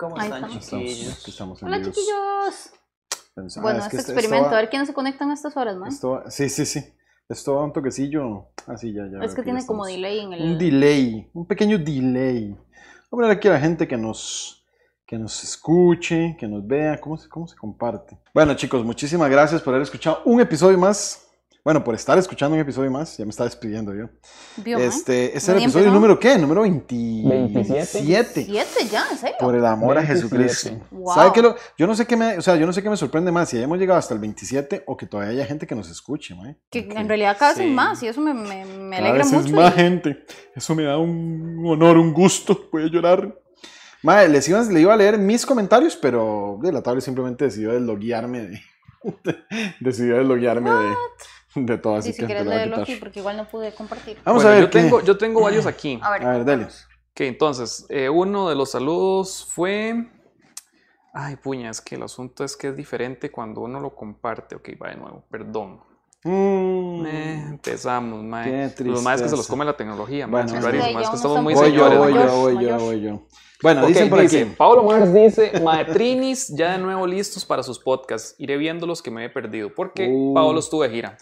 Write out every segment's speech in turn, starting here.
¿Cómo Ahí están, estamos. chiquillos? Estamos en Hola chiquillos. Pensaba, bueno, es este experimento, esto a ver quiénes se conectan a estas horas, man. esto va- sí, sí, sí. Esto va un toquecillo. Así ya, ya. veo es que ya tiene como delay en el. Un delay, un pequeño delay. Voy a poner aquí a la gente que nos, que nos escuche, que nos vea, cómo se, cómo se comparte. Bueno, chicos, muchísimas gracias por haber escuchado un episodio más. Bueno, por estar escuchando un episodio más. Ya me estaba despidiendo yo. Vio. Este, es el episodio empezado. número qué? Número 27. ¿Siete ya? ¿En serio? Por el amor a 27. Jesucristo. Wow. ¿Sabe qué lo- yo no sé qué me, o sea, yo no sé qué me sorprende más si hemos llegado hasta el 27 o que todavía haya gente que nos escuche, mae. Que Porque en realidad cada vez Sí. es más y eso me, me, me cada alegra vez mucho. es más y- gente. Eso me da un honor, un gusto. Voy a llorar. Mae, les iba, le iba a leer mis comentarios, pero de la tablet simplemente decidió desloguearme de, decidió desloguearme de, de todo, así y si que quieres leerlo aquí, porque igual no pude compartir. Vamos Bueno, a ver yo qué- tengo, yo tengo varios aquí. A ver, A ver, dale. Ok, entonces, eh, uno de los saludos fue. Ay, puña, es que el asunto es que es diferente cuando uno lo comparte. Ok, va de nuevo, perdón. Mm, Eh, empezamos, mae. Qué Los más que se los come la tecnología, Bueno, mae. sí, es que estamos muy un voy yo, señores. voy yo, voy yo, voy yo. Bueno, Ok, dicen por dice, aquí. Pablo Mars dice, Maetrinis ya de nuevo listos para sus podcasts. Iré viendo los que me he perdido, porque Uh. Pablo estuvo de gira.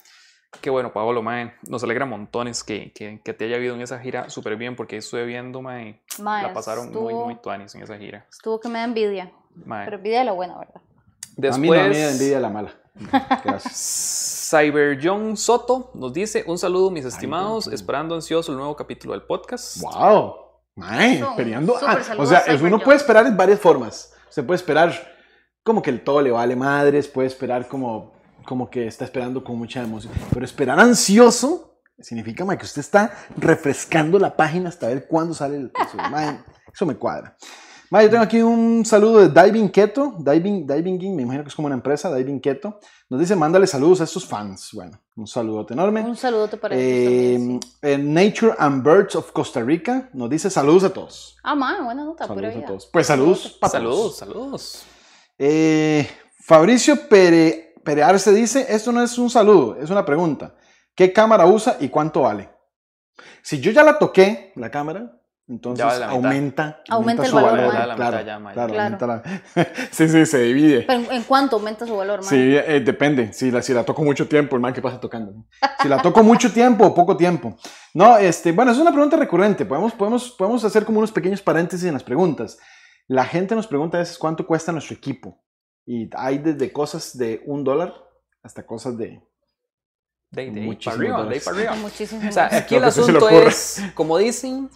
Qué bueno, Pablo, mae. Nos alegra montones que, que, que te haya habido en esa gira súper bien, porque estuve viendo, mae. Mae, la pasaron muy, estuvo- muy tuanis en esa gira. Estuvo que me da envidia. Mae. Pero envidia de la buena, ¿verdad? Después, A mí no, me da envidia la mala. Gracias. Cyber John Soto nos dice, un saludo, mis estimados, esperando ansioso el nuevo capítulo del podcast. ¡Wow! Mae, esperando. ah, o sea, uno John. puede esperar en varias formas. Se puede esperar como que el todo le vale madres, puede esperar como, como que está esperando con mucha emoción. Pero esperar ansioso significa mae, que usted está refrescando la página hasta ver cuándo sale el episodio. Mae, eso me cuadra. Mae, yo tengo aquí un saludo de Diving Keto. Diving, Diving King, me imagino que es como una empresa, Diving Keto. Nos dice, mándale saludos a estos fans. Bueno, un saludote enorme. Un saludote para ellos Eh, también, sí. eh, Nature and Birds of Costa Rica nos dice saludos a todos. Ah, man, buena nota, pura Saludos a vida. todos. Pues saludos. Saludos, todos. saludos. Eh, Fabricio Pere, Perearse dice, esto no es un saludo, es una pregunta. ¿Qué cámara usa y cuánto vale? Si yo ya la toqué, la cámara, entonces vale la mitad. aumenta, Aumenta el su valor, valor. La claro, ya, claro, Claro. aumenta la- sí, sí, se divide. Pero ¿en- ¿en cuánto aumenta su valor, man? Sí, eh, depende. Si la, si la toco mucho tiempo, el man que pasa tocando. ¿no? Si la toco mucho tiempo o poco tiempo. No, este, bueno, es una pregunta recurrente. Podemos, podemos, podemos hacer como unos pequeños paréntesis en las preguntas. La gente nos pregunta a veces cuánto cuesta nuestro equipo. Y hay desde cosas de un dólar hasta cosas de... De, de ahí para Muchísimos arriba, de para arriba. Muchísimo. O sea, aquí el se asunto es, como dicen,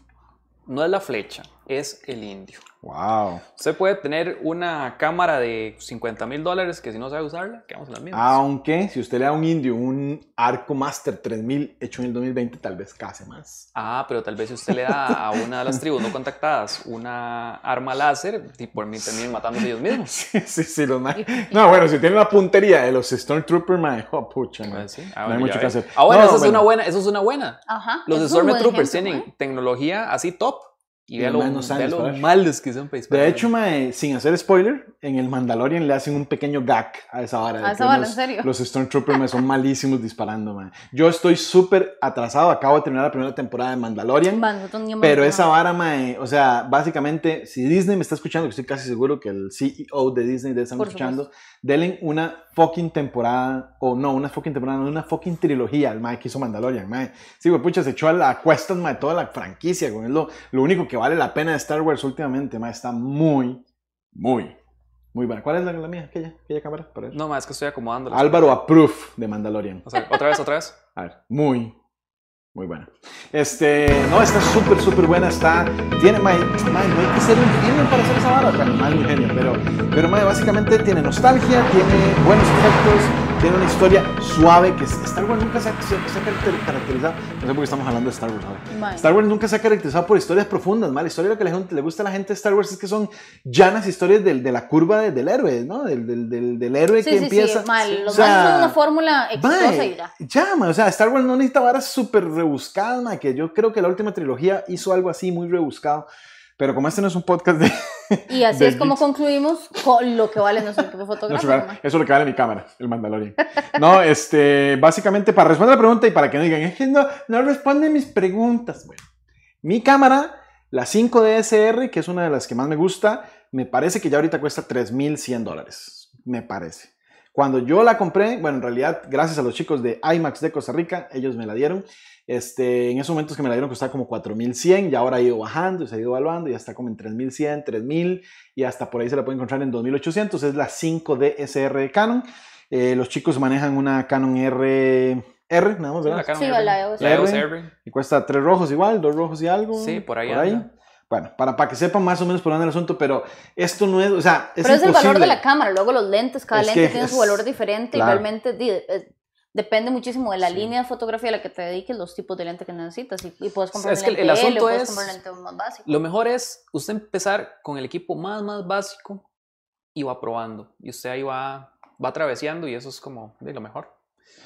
no es la flecha, es el indio. ¡Wow! Usted puede tener una cámara de 50 mil dólares que si no sabe usarla, quedamos en las mismas. Aunque si usted le da a un indio un Arco Master 3000 hecho en el 2020, tal vez case más. Ah, pero tal vez si usted le da a una de las tribus no contactadas una arma láser, y por mí terminen matándose ellos mismos. Sí, sí, sí, los No, bueno, si tiene la puntería de los Stormtrooper, man, oh, pucha, man. Pues sí. No hay mucho que hacer. Ah, bueno, No, eso es una buena, eso es una buena. Ajá. Los Stormtroopers tienen man. tecnología así top y Y vea los lo, no saben vea lo disparar. malos que son. De hecho, mae, sin hacer spoiler, en el Mandalorian le hacen un pequeño gag a esa vara. de ¿A esa vara, los- en serio? Los Stormtroopers mae, son malísimos disparando, mae. Yo estoy súper atrasado, acabo de terminar la primera temporada de Mandalorian. Man, Pero esa vara, mae, o sea, básicamente, si Disney me está escuchando, que estoy casi seguro que el CEO de Disney debe estar escuchando, denle una fucking temporada, o no, una fucking temporada, no, una fucking trilogía al mae que hizo Mandalorian, mae. Sí, güey, pucha, se echó a la cuestas, mae, toda la franquicia, güey. Lo, lo único que vale la pena de Star Wars últimamente, mae. Está muy, muy, muy buena. ¿Cuál es la, la mía? ¿Aquella, aquella cámara? Para ver. No, más es que estoy acomodando. Álvaro Approve de Mandalorian. O sea, otra vez, otra vez. A ver, muy, muy buena. Este, no, está súper, súper buena. Está, tiene, mae, mae, no hay que ser un genio para hacer esa vara. Más un genio, pero, pero mae, básicamente tiene nostalgia, tiene buenos efectos, tiene una historia suave que Star Wars nunca se ha, se- caracterizado. No sé por qué estamos hablando de Star Wars ahora. Star Wars nunca se ha caracterizado por historias profundas, ¿mal? La historia lo que la gente, le gusta a la gente de Star Wars es que son llanas historias del, de la curva de- del héroe, ¿no? Del, del, del, del héroe Sí, que sí, empieza. sí, mal. Los O sea, son una fórmula exitosa y ya. ya, o sea, Star Wars no necesita varas súper rebuscadas, que yo creo que la última trilogía hizo algo así muy rebuscado. Pero como este no es un podcast de... Y así de es como concluimos con lo que vale nuestro equipo no, fotográfico. eso es lo que vale mi cámara, el Mandalorian. No, este, básicamente para responder la pregunta y para que no digan, es que no, no responden mis preguntas. Bueno, mi cámara, la 5DSR, que es una de las que más me gusta, me parece que ya ahorita cuesta 3.100 dólares, me parece. Cuando yo la compré, bueno, en realidad, gracias a los chicos de IMAX de Costa Rica, ellos me la dieron. Este, en esos momentos que me la dieron costaba como 4100 y ahora ha ido bajando, se ha ido evaluando y ya está como en 3100, 3000 y hasta por ahí se la puede encontrar en 2800. Es la 5D SR de Canon. Eh, los chicos manejan una Canon R, R nada más, Sí, ¿verdad? la Canon Sí, R. la EOS. La EOS R. R. Y cuesta tres rojos igual, dos rojos y algo. Sí, por ahí anda. Bueno, para, para que sepan más o menos por dónde el asunto, pero esto no es, o sea, es Pero es el valor de imposible. la cámara, luego los lentes, cada Es lente tiene su es- valor diferente claro. y realmente depende muchísimo de la Sí. línea de fotografía a la que te dediques, los tipos de lente que necesitas y, y puedes comprar es un que lente el L, asunto puedes es- comprar un lente más básico. Lo mejor es usted empezar con el equipo más, más básico y va probando. Y usted ahí va, va atravesando y eso es como de lo mejor.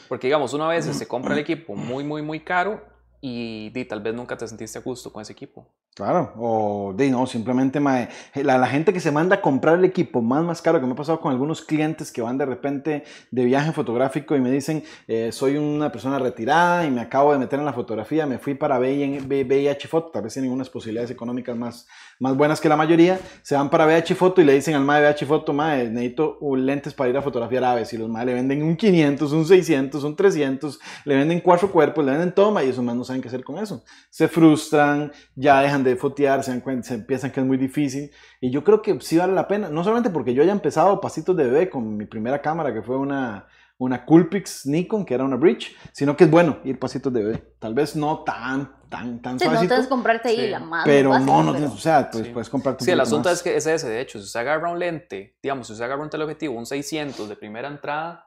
Porque digamos, una vez se compra el equipo muy, muy, muy caro y di, tal vez nunca te sentiste a gusto con ese equipo. Claro, o de no, simplemente la, la gente que se manda a comprar el equipo más más caro, que me ha pasado con algunos clientes que van de repente de viaje fotográfico y me dicen, eh, soy una persona retirada y me acabo de meter en la fotografía, me fui para VI- VIH Foto, tal vez tienen unas posibilidades económicas más, más buenas que la mayoría, se van para VH Foto y le dicen al mae VH Foto, mae, necesito lentes para ir a fotografiar aves y los mae le venden un 500, un 600, un 300, le venden cuatro cuerpos, le venden toma y esos más no saben qué hacer con eso. Se frustran, ya dejan de fotear, se, dan cuenta, se piensan que es muy difícil. Y yo creo que sí vale la pena, no solamente porque yo haya empezado pasitos de bebé con mi primera cámara, que fue una, una Coolpix Nikon, que era una Bridge, sino que es bueno ir pasitos de bebé. Tal vez no tan, tan, tan Sí, no tienes que comprarte ahí Sí. la más pero básica, no, no pero- tienes, o sea, pues Sí. puedes comprarte un Sí, el asunto más. es que es ese, de hecho, si usted agarra un lente, digamos, si usted agarra un teleobjetivo, un 600 de primera entrada,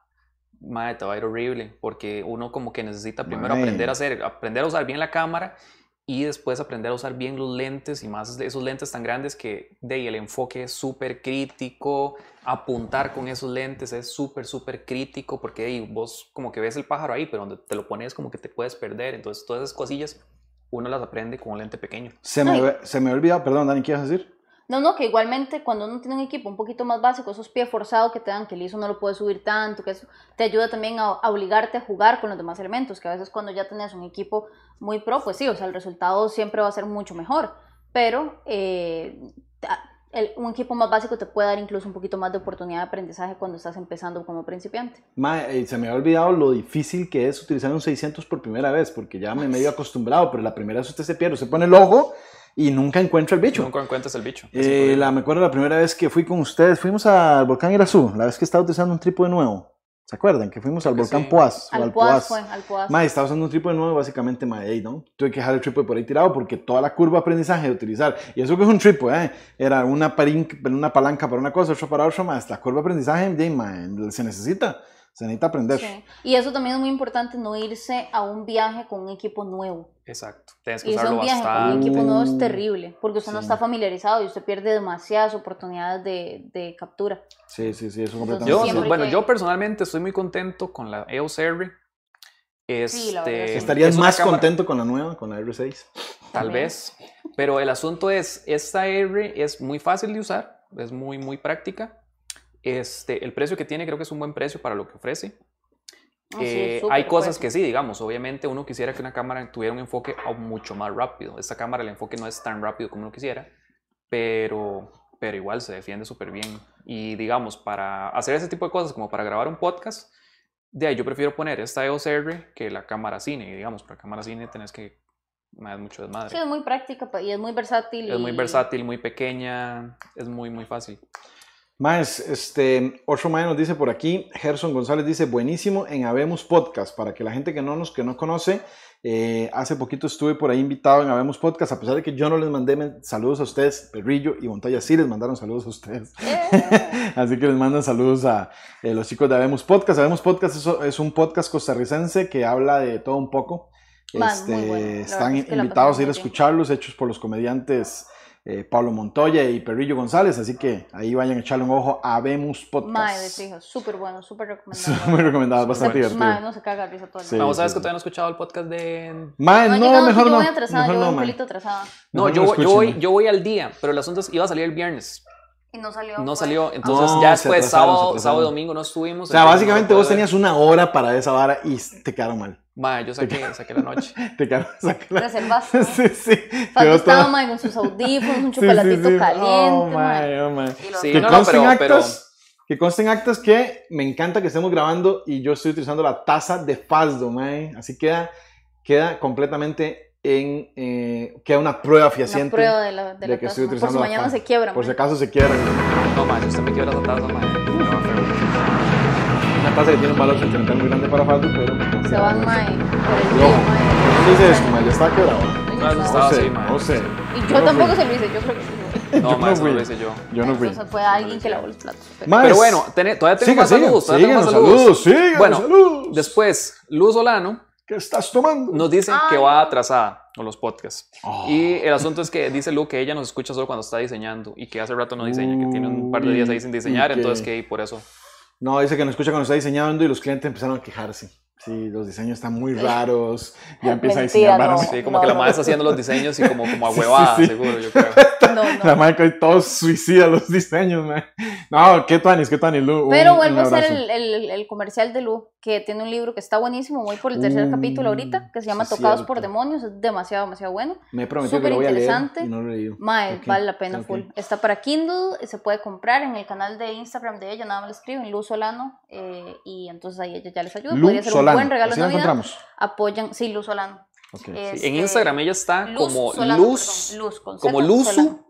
madre, te va a ir horrible, porque uno como que necesita primero Mae. aprender a hacer, aprender a usar bien la cámara y después aprender a usar bien los lentes y más de esos lentes tan grandes que de ahí el enfoque es súper crítico, apuntar con esos lentes es súper, súper crítico, porque de ahí vos como que ves el pájaro ahí, pero donde te lo pones como que te puedes perder, entonces todas esas cosillas uno las aprende con un lente pequeño. Se me, se me perdón, Dani, ¿qué ibas a decir? No, no, que igualmente cuando uno tiene un equipo un poquito más básico, esos pies forzados que te dan, que el ISO no lo puede subir tanto, que eso te ayuda también a, a obligarte a jugar con los demás elementos, que a veces cuando ya tenés un equipo muy pro, pues sí, o sea, el resultado siempre va a ser mucho mejor, pero eh, el- un equipo más básico te puede dar incluso un poquito más de oportunidad de aprendizaje cuando estás empezando como principiante. Mae, eh, se me ha olvidado lo difícil que es utilizar un 600 por primera vez, porque ya me he medio acostumbrado, pero la primera vez usted se pierde, se pone el ojo y nunca encuentra el bicho. Nunca encuentras el bicho. Eh, la, me acuerdo la primera vez que fui con ustedes, fuimos al volcán Irazú, la vez que estaba utilizando un trípode nuevo. ¿Se acuerdan? Que fuimos al Creo que volcán sí. Poás. Al al Poás fue, al Poás. Mae, estaba usando un trípode nuevo, básicamente, mae, ¿no? Tuve que dejar el trípode por ahí tirado porque toda la curva de aprendizaje de utilizar, y eso que es un trípode, ¿eh? Era una, palanca para una cosa, otra para otra, más la curva de aprendizaje, mae, se necesita, se necesita aprender. Sí. Y eso también es muy importante, no irse a un viaje con un equipo nuevo. Exacto. Tienes que Irse a usarlo un viaje con un bastante. equipo nuevo es terrible, porque usted no sí. está familiarizado y usted pierde demasiadas oportunidades de, de captura. Sí, sí, sí, eso Entonces, completamente. Yo, siempre bueno, que- yo personalmente estoy muy contento con la EOS R. Sí, la verdad Este, sí. Estarías es más cámara- contento con la nueva, con la R6. Tal También. vez. Pero el asunto es, esta R es muy fácil de usar, es muy, muy práctica. Este, el precio que tiene creo que es un buen precio para lo que ofrece. Sí, Eh, hay cosas fuerte. que sí, digamos, obviamente uno quisiera que una cámara tuviera un enfoque mucho más rápido. Esta cámara el enfoque no es tan rápido como uno quisiera, pero, pero igual se defiende súper bien. Y digamos, para hacer ese tipo de cosas, como para grabar un podcast, de ahí yo prefiero poner esta EOS R que la cámara cine. Y digamos, para cámara cine tenés que más mucho desmadre. Sí, es muy práctica pa- y es muy versátil. Es muy versátil, muy pequeña, es muy, muy fácil. Más, este, otro más nos dice por aquí, Gerson González dice, buenísimo en Habemos Podcast, para que la gente que no nos que no conoce, eh, hace poquito estuve por ahí invitado en Habemos Podcast, a pesar de que yo no les mandé saludos a ustedes, Perrillo y Montoya sí les mandaron saludos a ustedes. Así que les mandan saludos a eh, los chicos de Habemos Podcast. Habemos Podcast es, es un podcast costarricense que habla de todo un poco. Man, Este, bueno. Están es que invitados a ir a escucharlos, hechos por los comediantes eh, Pablo Montoya y Perrillo González. Así que ahí vayan a echarle un ojo a Habemos Podcast. Mae de fijo, súper bueno, súper recomendado. Muy recomendado, bastante divertido. mae, no se caga risa todo el Sí. mundo. Vamos, ¿sabes sí, que sí. todavía no he escuchado el podcast de... Mae, No, no, llegado, mejor yo no. voy atrasada, mejor yo voy no, un pelito atrasada. No, yo, no voy- yo, voy, yo voy al día, pero el asunto es, iba a salir el viernes. Y no salió. no pues. salió. Entonces No, ya después, sábado, sábado y domingo no estuvimos. O sea, no básicamente vos tenías una hora para esa vara y te quedaron mal. Ma, yo saqué, saqué la noche. Te quedaron saqué la- Reservaste. Sí, sí. Quedó estaba, todo- mae, con sus audífonos, un Sí, sí, chocolatito sí. caliente, Oh, mae. my, oh. Y lo- Sí, Que no, no, consten pero- actas, que consten actas que me encanta que estemos grabando y yo estoy utilizando la taza de Fasdo, mae. Así queda, queda completamente en, eh, queda una prueba Una fehaciente prueba de la, de de la que taza, estoy mae. Por utilizando si mañana se quiebra, por si mae. acaso se quiera. No, ma, si usted me quiebra esa taza, ma, me va feo. Una taza que tiene un valor sentimental muy grande para Fasdo, pero... Se van, mae, por el No, mae. ¿Dónde dice eso, mae? Ya está quebrado. No, eso No estaba así, no sé. Y Yo yo no tampoco se lo hice, yo creo que sí. No, Yo ma, no eso no fui. lo hice yo. Yo no fui. Entonces fue alguien que lavó los platos. pero- Mae, Pero bueno, tené- todavía tengo siga, más siga, saludos. Todavía tengo más saludos. Bueno, saludos. Después, Luz Solano ¿Qué estás tomando? nos dice que va atrasada con los podcasts. Oh. Y el asunto es que dice Lu que ella nos escucha solo cuando está diseñando y que hace rato no diseña, que tiene un par de días ahí sin diseñar, que- entonces que por eso. No, dice que nos escucha cuando está diseñando y los clientes empezaron a quejarse. Sí, los diseños están muy raros. Ya empieza a Mentira, diseñar varas. no. Sí, como que la madre está haciendo los diseños y como, como a huevada, sí. seguro, yo creo. No, La no. marca y todos suicida los diseños, man. No, qué tuanis, qué tuanis, Lu. Pero vuelvo a hacer el, el, el comercial de Lu, que tiene un libro que está buenísimo, voy por el tercer Mm, capítulo ahorita, que se llama sí, Tocados por cierto. Demonios, es demasiado, demasiado bueno. Me he prometido que súper lo voy a leer interesante. y no lo he leído. Mae, Ok, vale la pena ok. full. Está para Kindle, se puede comprar en el canal de Instagram de ella, nada más le escriben Luz Solano, eh, y entonces ahí ella ya les ayuda. Lu Podría ser Solano, un buen regalo así de Navidad. encontramos. Apoyan, sí, Luz Solano. Sí, Este, En Instagram ella está Luz como Solano, Luz, perdón, Luz, con como Z, Luzu, Solano.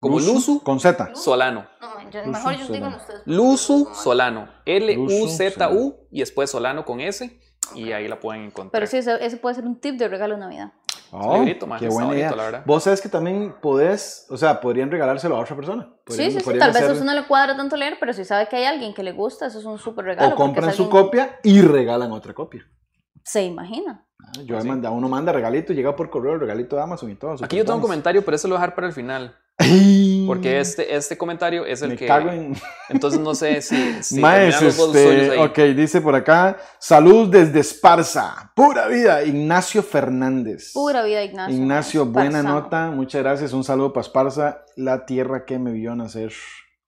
como Luzu, Luzu Con Z. Solano. No, man, yo- Luzu mejor ellos Solano. ustedes. Luzu Solano. Solano. L-U-Z-U y después Solano con S y ahí la pueden encontrar. Pero sí, ese, ese puede ser un tip de regalo de Navidad. Oh, librito, man, qué buena bonito, idea. la verdad. Vos sabes que también podés, o sea, podrían regalárselo a otra persona. Sí, Podrían- sí, sí, podrían tal vez hacer- eso no le cuadra tanto leer, pero si sabe que hay alguien que le gusta, eso es un súper regalo. O compran es su alguien- copia y regalan otra copia. Se imagina. Ah, Yo Pues sí. manda, uno manda regalito, llega por correo, regalito de Amazon y todo. Aquí yo tengo un comentario, pero ese lo voy a dejar para el final. Porque este, este comentario es el me que. cago en. Entonces no sé si. si Maes, este, ok, dice por acá, salud desde Esparza, pura vida, Ignacio Fernández. Pura vida, Ignacio. Ignacio, buena nota, muchas gracias, un saludo para Esparza, la tierra que me vio nacer,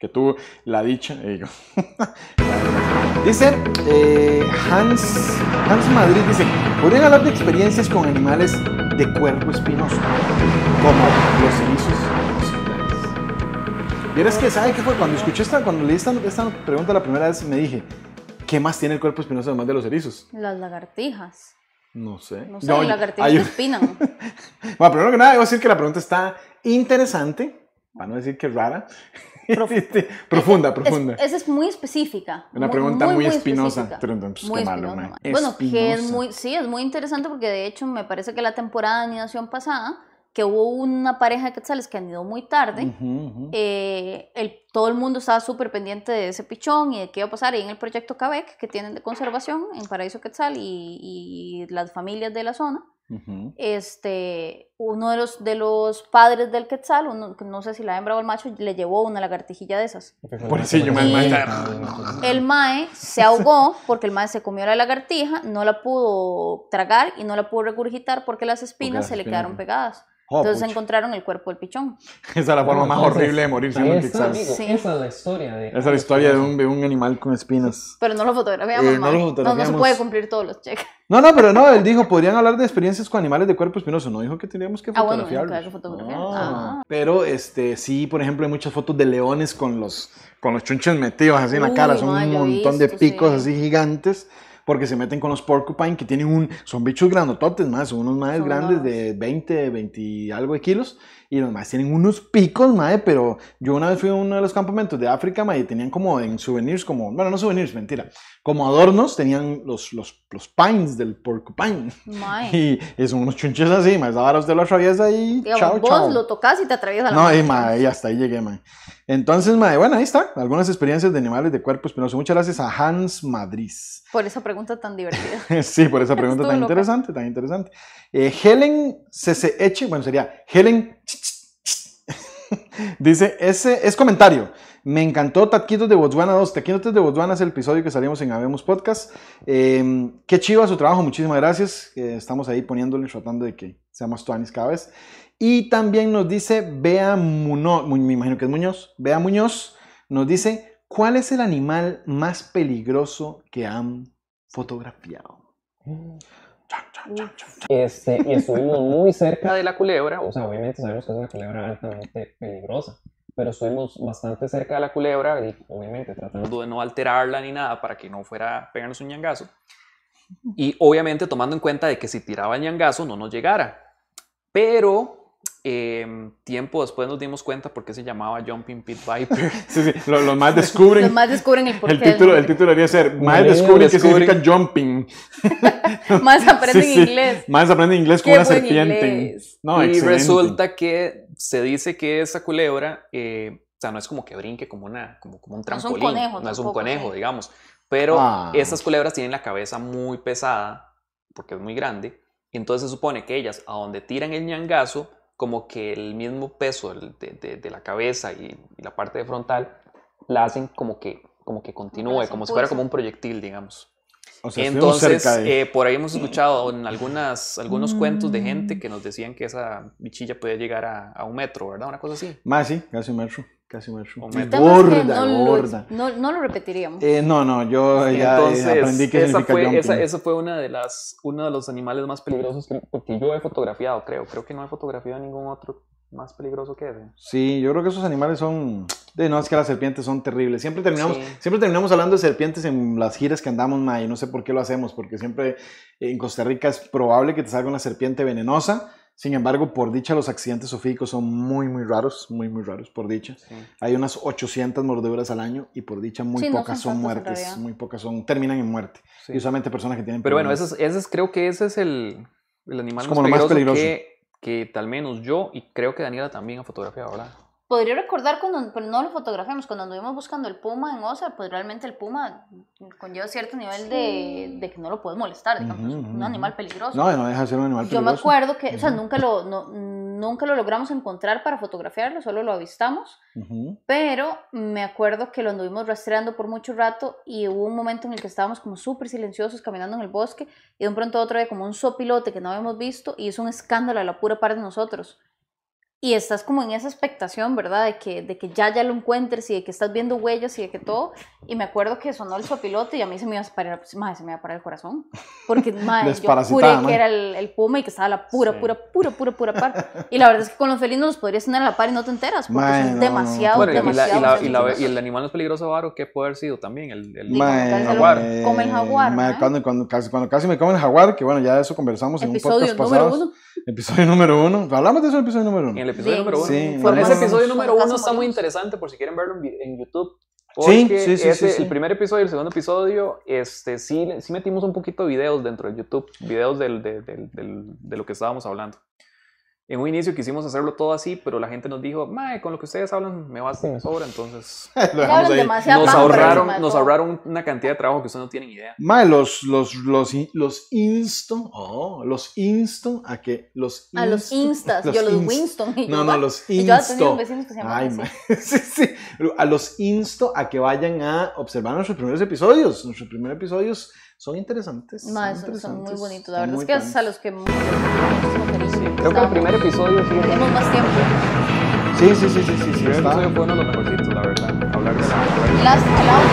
que tuvo la dicha. eh, dice eh, Hans, Hans Madrid, dice, ¿podrían hablar de experiencias con animales de cuerpo espinoso, como los erizos? Vieras que, ¿sabe qué fue? Cuando escuché esta, cuando leí esta, esta pregunta la primera vez, me dije, ¿qué más tiene el cuerpo espinoso además de los erizos? Las lagartijas. No sé. No sé, No, las lagartijas hay- espinan. Bueno, primero que nada, debo decir que la pregunta está interesante, para no decir que rara. Este, profunda, profunda. Es- esa es muy específica. Una pregunta muy espinosa. específica. Pero entonces, Muy qué malo, espinosa. Bueno, que es Espinosa. muy, sí, es muy interesante porque de hecho me parece que la temporada de anidación pasada, que hubo una pareja de quetzales que anidó muy tarde, eh, el, todo el mundo estaba súper pendiente de ese pichón y de qué iba a pasar ahí en el proyecto CABEC que tienen de conservación en Paraíso Quetzal y, y las familias de la zona. Este, uno de los, de los padres del Quetzal, uno, que no sé si la hembra o el macho, le llevó una lagartijilla de esas. Por así yo me Y-. El mae se ahogó porque el mae se comió la lagartija, no la pudo tragar y no la pudo regurgitar porque las espinas las se le espinas, quedaron pegadas. Oh, Entonces pucha. encontraron el cuerpo del pichón. Esa es la forma más Entonces, horrible de morir siendo un Sí. Esa es la historia de. Esa es la historia de un, de un animal con espinas. Pero no lo fotografiamos, Eh, no lo no, no se fotografiamos. puede cumplir todos los cheques. No, no, pero no, él dijo, podrían hablar de experiencias con animales de cuerpo espinoso. No dijo que teníamos que Ah, bueno, fotografiarlos. fotografiar. Ah. Ah. Pero, este, sí, por ejemplo, hay muchas fotos de leones con los, con los chunches metidos así en la cara. Uy, Son un montón de visto, picos sí. así gigantes. Porque se meten con los porcupine que tienen un... Son bichos grandototes, más. Son unos más grandes de 20, 20 y algo de kilos. Y los más tienen unos picos, mae, pero yo una vez fui a uno de los campamentos de África, mae, y tenían como en souvenirs, como, bueno, no souvenirs, mentira, como adornos, tenían los, los, los pines del porcupine. Mae. Y, son unos chunches así, mae, esa vara usted lo atraviesa y Digamos, chao, vos chao. lo tocas y te atraviesa la No, mano. y mae, y hasta ahí llegué, mae. Entonces, mae, bueno, ahí está, algunas experiencias de animales de cuerpo espinoso. Muchas gracias a Hans Madrid. Por esa pregunta tan divertida. Sí, por esa pregunta tan loca. interesante, tan interesante. Eh, Helen CCH, bueno, sería Helen. Dice, ese es comentario. Me encantó Taquitos de Botswana 2. Taquitos de Botswana es el episodio que salimos en Habemos Podcast. Eh, qué chiva su trabajo, muchísimas gracias. Eh, estamos ahí poniéndole, tratando de que sea más tuanis cada vez. Y también nos dice Bea Muñoz, me imagino que es Muñoz, Bea Muñoz nos dice, ¿cuál es el animal más peligroso que han fotografiado? Este, y estuvimos muy cerca de la culebra, o sea, obviamente sabemos que es una culebra altamente peligrosa, pero estuvimos bastante cerca de la culebra y obviamente tratando de no alterarla ni nada para que no fuera a pegarnos un ñangazo. Y obviamente tomando en cuenta de que si tiraba el ñangazo no nos llegara. Pero Em, tiempo después nos dimos cuenta por qué se llamaba Jumping Pit Viper. sí, sí, los más descubren. los más descubren el porqué. El título, el título debería ser Más descubren qué significa jumping. más aprenden inglés. Más aprenden inglés con una serpiente. No, y resulta que se dice que esa culebra, eh, o sea, no es como que brinque como, una, como, como un trampolín. No es un conejo, no es un conejo digamos. Pero ah. esas culebras tienen la cabeza muy pesada, porque es muy grande. Y entonces se supone que ellas, a donde tiran el ñangazo, como que el mismo peso de, de, la cabeza y, la parte de frontal la hacen como que, como que continúe, como si fuera como un proyectil, digamos. Entonces, eh, por ahí hemos escuchado en algunas, algunos cuentos de gente que nos decían que esa bichilla podía llegar a, a un metro, ¿verdad? Una cosa así. Más, sí, casi un metro. Casi un metro. Gorda, no gorda. Lo, no, no, lo repetiríamos. Eh, no, no, yo ya eh, aprendí que esa fue, esa, esa, fue una de las, uno de los animales más peligrosos que, porque yo he fotografiado, creo. Creo que no he fotografiado ningún otro más peligroso que ese. Sí, yo creo que esos animales son... De, no, es que las serpientes son terribles. Siempre terminamos, siempre terminamos hablando de serpientes en las giras que andamos, ma, y no sé por qué lo hacemos, porque siempre en Costa Rica es probable que te salga una serpiente venenosa sin embargo, por dicha, los accidentes sofílicos son muy, muy raros, muy, muy raros, por dicha. Hay unas 800 mordeduras al año y por dicha muy pocas son, muertes, muy pocas son, terminan en muerte. Y usualmente personas que tienen Pero bueno, ese es, creo que ese es el, el animal más, peligroso más, peligroso que, que tal menos yo y creo que Daniela también ha fotografiado, ¿verdad? Podría recordar cuando, pero no lo fotografiamos, cuando anduvimos buscando el puma en Osa, pues realmente el puma conlleva cierto nivel de, de que no lo puedes molestar, digamos, un animal peligroso. No, no deja de ser un animal peligroso. Yo me acuerdo que, o sea, nunca lo, no, nunca lo logramos encontrar para fotografiarlo, solo lo avistamos, pero me acuerdo que lo anduvimos rastreando por mucho rato y hubo un momento en el que estábamos como súper silenciosos caminando en el bosque y de un pronto otro había como un sopilote que no habíamos visto y hizo un escándalo a la pura par de nosotros y estás como en esa expectación, ¿verdad? De que, de que ya ya lo encuentres y de que estás viendo huellas y de que todo. Y me acuerdo que sonó el sopilote y a mí se me iba a parar, pues, madre, se me iba a parar el corazón. Porque, madre, yo juré que era el, el, puma y que estaba la pura, pura, pura, pura, pura par. Y la verdad es que con los felinos los podrías tener a la par y no te enteras, porque es demasiado, demasiado. Y, y, el animal más peligroso, Varo, ¿qué puede haber sido también? El, el, jaguar. Come el jaguar. cuando, cuando, casi, cuando casi me come el jaguar, que bueno, ya de eso conversamos en un podcast pasado. Episodio número uno. Hablamos de eso en el episodio número uno. En el episodio número uno. Sí, ese episodio número uno está muy interesante por si quieren verlo en, YouTube. sí, sí, sí, ese, El primer episodio y el segundo episodio, este, sí, sí metimos un poquito de videos dentro de YouTube, videos del, del, del, de lo que estábamos hablando. En un inicio quisimos hacerlo todo así, pero la gente nos dijo, Mae, con lo que ustedes hablan me basta y me sobra, entonces nos, ahorraron, nos ahorraron una cantidad de trabajo que ustedes no tienen idea. Mae, los, los, los, los insto, oh, los insto a que los A los instas, yo los Winston. no, no, los insto. Ay, sí, sí. A los insto a que vayan a observar nuestros primeros episodios. Nuestros primeros episodios son interesantes. No, son, interesantes, son muy bonitos. La verdad es que es a los que Creo que el primer episodio sí. Tenemos más tiempo. Sí, sí, sí, sí, sí. El primer episodio fue uno de los mejorcitos, la verdad. Hablar de la. Las, el audio,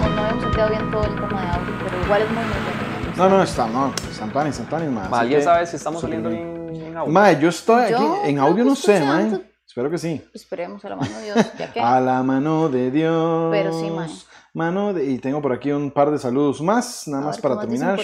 no, no habíamos sentido bien todo el tema de audio, pero igual es muy, muy bueno. No, no, está, no. Santani, Santani, más. ¿Alguien sabe si estamos saliendo bien en audio? Ma, yo estoy aquí. En audio no sé, ma. Espero que sí. Esperemos a la mano de Dios. ¿Ya qué? A la mano de Dios. Pero sí, ma mano. y tengo por aquí un par de saludos más, nada más para terminar.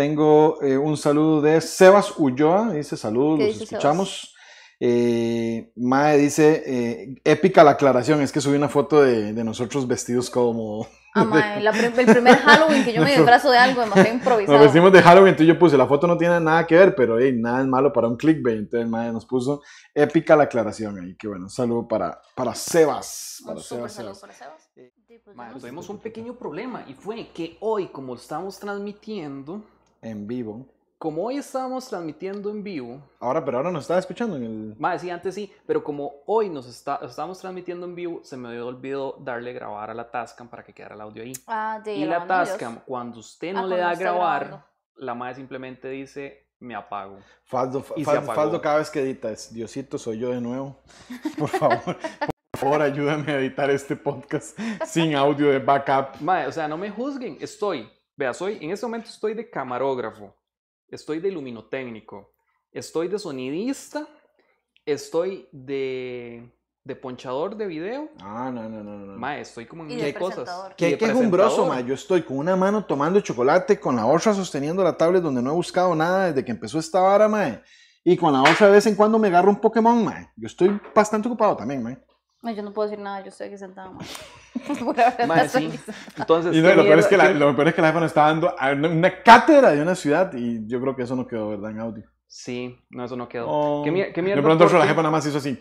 Tengo eh, un saludo de Sebas Ulloa, dice saludos, los escuchamos. Eh, Mae dice, eh, épica la aclaración, es que subí una foto de, de nosotros vestidos como... Ah, mae, el primer Halloween que yo me disfrazo de algo demasiado improvisado. Nos vestimos de Halloween, entonces yo puse, la foto no tiene nada que ver, pero hey, nada es malo para un clickbait, entonces Mae nos puso épica la aclaración ahí, que bueno, saludo para, para Sebas. Para Sebas, Sebas. Para Sebas. Pues tuvimos un pequeño problema y fue que hoy, como estamos transmitiendo en vivo, como hoy estábamos transmitiendo en vivo. Ahora, pero ahora nos está escuchando en el. Más, sí, antes sí, pero como hoy nos está, estábamos transmitiendo en vivo, se me olvidado darle grabar a la Tascam para que quedara el audio ahí. Ah, de y la Tascam, cuando usted no ah, le da a grabar, la madre simplemente dice me apago. Faldo, Faldo-. Faldo cada vez que edita es Diosito, soy yo de nuevo. Por favor, por favor, ayúdame a editar este podcast sin audio de backup. Mae, o sea, no me juzguen. Estoy, vea, soy, en este momento estoy de camarógrafo, estoy de luminotécnico, estoy de sonidista, estoy de, de ponchador de video. Ah, no, no, no, no. Mae, estoy como en Y mil de cosas. Qué, de qué jumbroso, presentador. ma. Yo estoy con una mano tomando chocolate, con la otra sosteniendo la tablet donde no he buscado nada desde que empezó esta vara, ma. Y con la otra de vez en cuando me agarro un Pokémon, ma. Yo estoy bastante ocupado también, ma. Yo no puedo decir nada, yo estoy aquí sentada. mae. Por ahora sí. Entonces, Y no, ¿qué lo, peor es que la, lo peor es que la jefa nos está dando a una, una cátedra de una ciudad y yo creo que eso no quedó, ¿verdad? En audio. Sí, no, eso no quedó. Oh. ¿Qué, qué mierda? De pronto porque- la jefa nada más hizo así.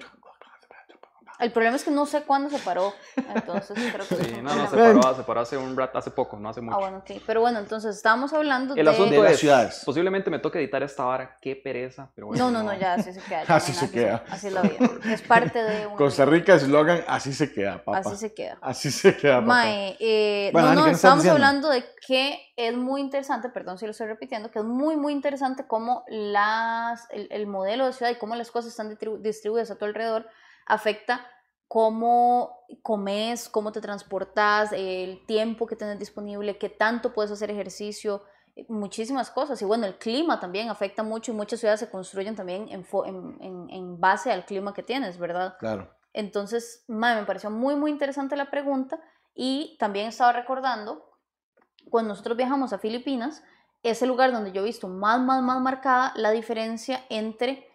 El problema es que no sé cuándo se paró. Entonces creo que. Sí, no, no, se paró, se paró hace un rato, hace poco, no hace mucho. Ah, bueno, ok. Pero bueno, entonces estábamos hablando El de. asunto De las es, ciudades. posiblemente me toque editar esta vara, qué pereza, pero bueno. No, no, no, ya, así se queda. ya Así hay se queda. Así es la vida. Es parte de un. Costa Rica, eslogan, así se queda, papá. Así se queda. Así se queda, papá. Mae, eh, Bueno, no, no, ¿qué nos estás estábamos diciendo? hablando de que es muy interesante, perdón si lo estoy repitiendo, que es muy, muy interesante cómo las, el, el modelo de ciudad y cómo las cosas están distribu- distribuidas a tu alrededor afecta cómo comes, cómo te transportas, el tiempo que tienes disponible, qué tanto puedes hacer ejercicio, eh, muchísimas cosas. Y bueno, el clima también afecta mucho y muchas ciudades se construyen también en, base al clima que tienes, ¿verdad? Claro. Entonces, mae, me pareció muy, muy interesante la pregunta y también estaba recordando, cuando nosotros viajamos a Filipinas, es el lugar donde yo he visto más, más, más marcada la diferencia entre,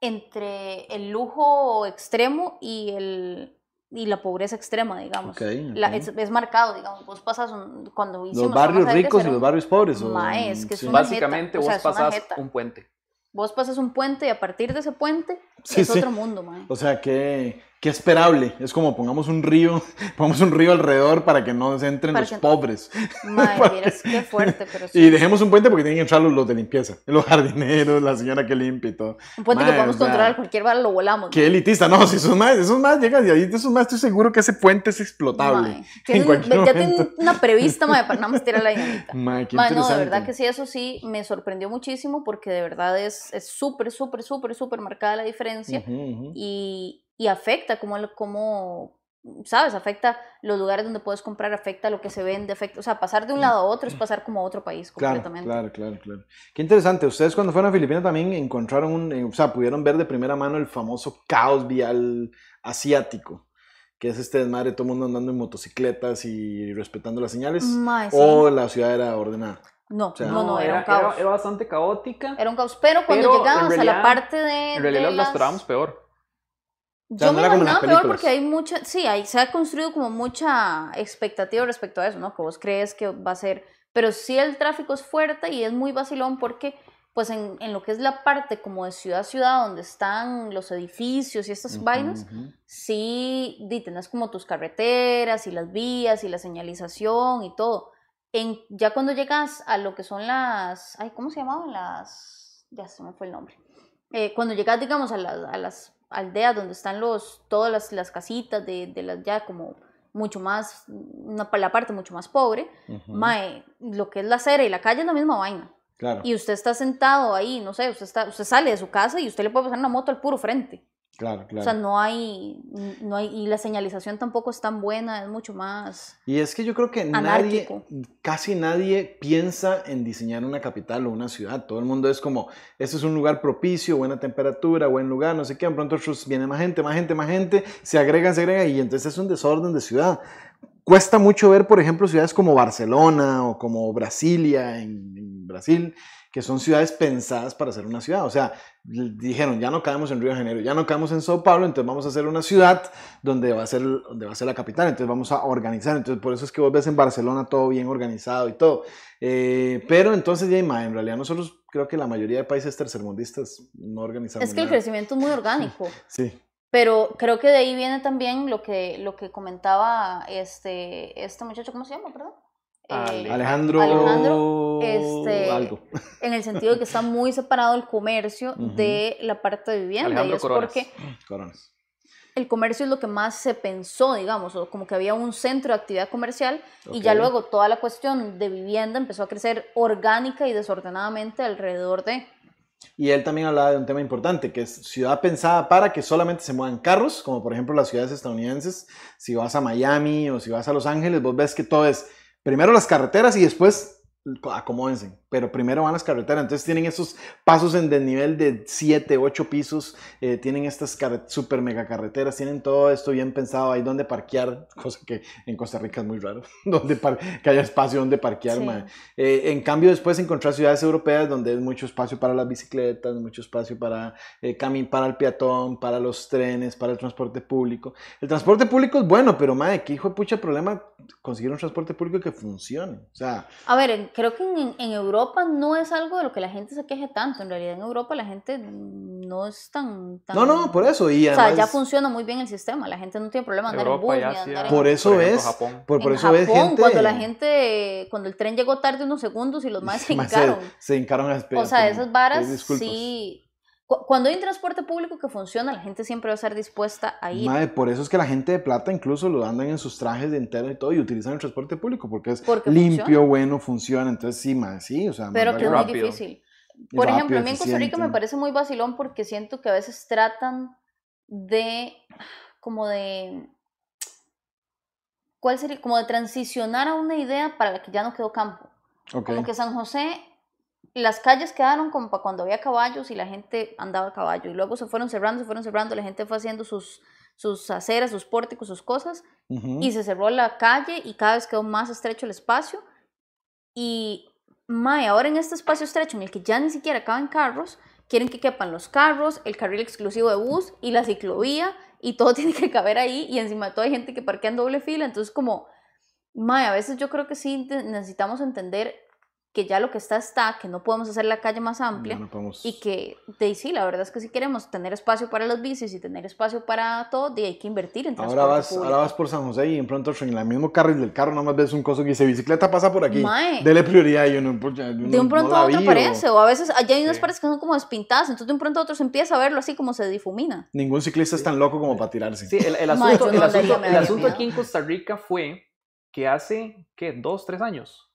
entre el lujo extremo y, el, y la pobreza extrema, digamos. La- es, es marcado, digamos. Vos pasas un- cuando hicimos Los barrios ricos y los barrios pobres. o- Mae, es que es sí. una Básicamente jeta, o sea, vos pasás jeta. un puente. Vos pasas un puente y a partir de ese puente Sí, es sí. otro mundo, mae. O sea, que, que esperable. Es como pongamos un río, pongamos un río alrededor para que no se entren Para los que- pobres. Vieras qué fuerte, pero sí. Y dejemos un puente porque tienen que entrar los, los de limpieza, los jardineros, la señora que limpia y todo. Un puente Mae, que podemos controlar, cualquier bala lo volamos. Qué elitista, no, si esos más, esos más llegan y ahí esos más estoy seguro que ese puente es explotable. Tienen- cualquier ya tienen una prevista, mae, para nada más tirar la dinamita. Mae, qué Mae, no, de verdad que sí, eso sí me sorprendió muchísimo porque de verdad es es súper, súper, súper, súper marcada la diferencia Ujú, ujú. y, y afecta como, como, ¿sabes? Afecta los lugares donde puedes comprar, afecta lo que se vende, afecta, o sea, pasar de un lado a otro es pasar como a otro país Claro, completamente. claro, claro, claro. Qué interesante. Ustedes cuando fueron a Filipinas también encontraron un, eh, o sea, pudieron ver de primera mano el famoso caos vial asiático, que es este desmadre, todo el mundo andando en motocicletas y respetando las señales, Mae, sí. o la ciudad era ordenada. No, sea, no, no, era, un caos. Era, bastante caótica. Era un caos, pero cuando Pero, en llegamos a la realidad- parte de... en realidad de la las- esperábamos peor. Sea, Yo no me imaginaba peor porque hay mucha, sí, hay, se ha construido como mucha expectativa respecto a eso, ¿no? Que vos crees que va a ser, pero sí el tráfico es fuerte y es muy vacilón porque pues en, en lo que es la parte como de ciudad a ciudad donde están los edificios y estas Ujú, vainas, ujú. sí, di, tenés como tus carreteras y las vías y la señalización y todo. En, ya cuando llegas a lo que son las, ay, ¿cómo se llamaban? Las, ya se me fue el nombre. Eh, cuando llegas, digamos, a las, a las aldeas donde están los, todas las, las casitas de, de las ya como mucho más, una, la parte mucho más pobre, mae, lo que es la acera y la calle es la misma vaina. Claro, Y usted está sentado ahí, no sé, usted, está, usted sale de su casa y usted le puede pasar una moto al puro frente. Claro, claro. O sea, no hay, no hay, y la señalización tampoco es tan buena, es mucho más. Y es que yo creo que nadie, casi nadie piensa en diseñar una capital o una ciudad. Todo el mundo es como, este es un lugar propicio, buena temperatura, buen lugar, no sé qué. De pronto otros viene más gente, más gente, más gente, se agregan, se agregan y entonces es un desorden de ciudad. Cuesta mucho ver, por ejemplo, ciudades como Barcelona o como Brasilia en, en Brasil, que son ciudades pensadas para ser una ciudad. O sea, dijeron, ya no caemos en Río de Janeiro, ya no caemos en Sao Paulo, entonces vamos a hacer una ciudad donde va a ser, donde va a ser la capital, entonces vamos a organizar. Entonces, por eso es que vos ves en Barcelona todo bien organizado y todo. Eh, pero entonces, ya, ma, en realidad nosotros creo que la mayoría de países tercermundistas no organizamos Es que el nada. crecimiento es muy orgánico. Sí, Pero creo que de ahí viene también lo que, lo que comentaba este, este muchacho, ¿cómo se llama, perdón? Eh, Ale- Alejandro, Alejandro, este, algo. en el sentido de que está muy separado el comercio Ujú. de la parte de vivienda. y Alejandro es Coronas. porque Coronas. el comercio es lo que más se pensó, digamos, o como que había un centro de actividad comercial y ya luego toda la cuestión de vivienda empezó a crecer orgánica y desordenadamente alrededor de... Y él también hablaba de un tema importante, que es ciudad pensada para que solamente se muevan carros, como por ejemplo las ciudades estadounidenses. Si vas a Miami o si vas a Los Ángeles, vos ves que todo es primero las carreteras y después acomódense, pero primero van las carreteras. Entonces tienen esos pasos en desnivel de 7, 8 pisos, eh, tienen estas super mega carreteras, tienen todo esto bien pensado, hay donde parquear, cosa que en Costa Rica es muy raro, donde que haya espacio donde parquear. Sí. Eh, en cambio, después encontrar ciudades europeas donde hay mucho espacio para las bicicletas, mucho espacio para, eh, para el peatón, para los trenes, para el transporte público. El transporte público es bueno, pero madre, qué hijo de pucha problema conseguir un transporte público que funcione. O sea, A ver, en- creo que en, en Europa no es algo de lo que la gente se queje tanto. En realidad en Europa la gente no es tan... tan no, no, por eso. Y O sea, ya además, funciona muy bien el sistema. La gente no tiene problema andar Europa en bus, ni andar en... Por eso ejemplo, es- Japón. por, por en eso Japón, gente... cuando la gente, cuando el tren llegó tarde unos segundos y los más se Mae, hincaron. Se, hincaron a esperar. O sea, esas varas sí. Cu- Cuando hay un transporte público que funciona, la gente siempre va a estar dispuesta a ir. Mae, por eso es que la gente de plata incluso lo andan en sus trajes de entero y todo y utilizan el transporte público porque es Porque limpio, funciona. bueno, funciona. Entonces sí, mae, sí, o sea, pero que es muy difícil. Por rápido, ejemplo, a mí en Costa Rica me parece muy vacilón porque siento que a veces tratan de, como de, ¿cuál sería? Como de transicionar a una idea para la que ya no quedó campo. Ok. Como que San José, las calles quedaron como para cuando había caballos y la gente andaba a caballo. Y luego se fueron cerrando, se fueron cerrando, la gente fue haciendo sus, sus aceras, sus pórticos, sus cosas. Y se cerró la calle y cada vez quedó más estrecho el espacio. Y, mae, ahora en este espacio estrecho en el que ya ni siquiera caben carros, quieren que quepan los carros, el carril exclusivo de bus y la ciclovía y todo tiene que caber ahí y encima de todo hay gente que parquea en doble fila. Entonces como, mae, a veces yo creo que sí necesitamos entender que ya lo que está está, que no podemos hacer la calle más amplia. No Y que, de sí, la verdad es que si queremos tener espacio para las bicis y tener espacio para todo, de hay que invertir en transporte Ahora vas, público. ahora vas por San José y en pronto en el mismo carril del carro nomás ves un coso que dice bicicleta pasa por aquí. Mae. Dele prioridad y uno, pucha, de uno un pronto no a otro vi, o aparece, o a veces allá hay unas Sí. que son como despintadas, entonces de un pronto a otro se empieza a verlo así como se difumina. Ningún ciclista es tan loco como para tirarse. Sí, el, asunto, yo no el asunto, el asunto aquí en Costa Rica fue que hace, ¿qué? Dos, tres años.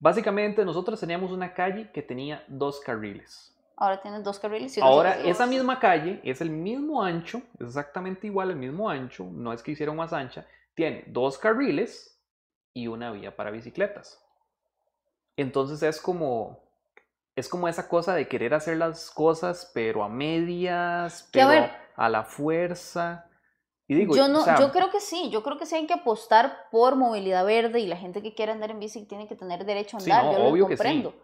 Básicamente nosotros teníamos una calle que tenía dos carriles. Ahora tienes dos carriles y Ahora, esa misma calle es el mismo ancho, es exactamente igual el mismo ancho, no es que hicieron más ancha, tiene dos carriles y una vía para bicicletas. Entonces es como, es como esa cosa de querer hacer las cosas, pero a medias, a pero a la fuerza. Y digo, yo no, o sea, yo creo que sí, yo creo que sí hay que apostar por movilidad verde y la gente que quiere andar en bici tiene que tener derecho a Sí, andar, no, yo lo obvio que sí. comprendo.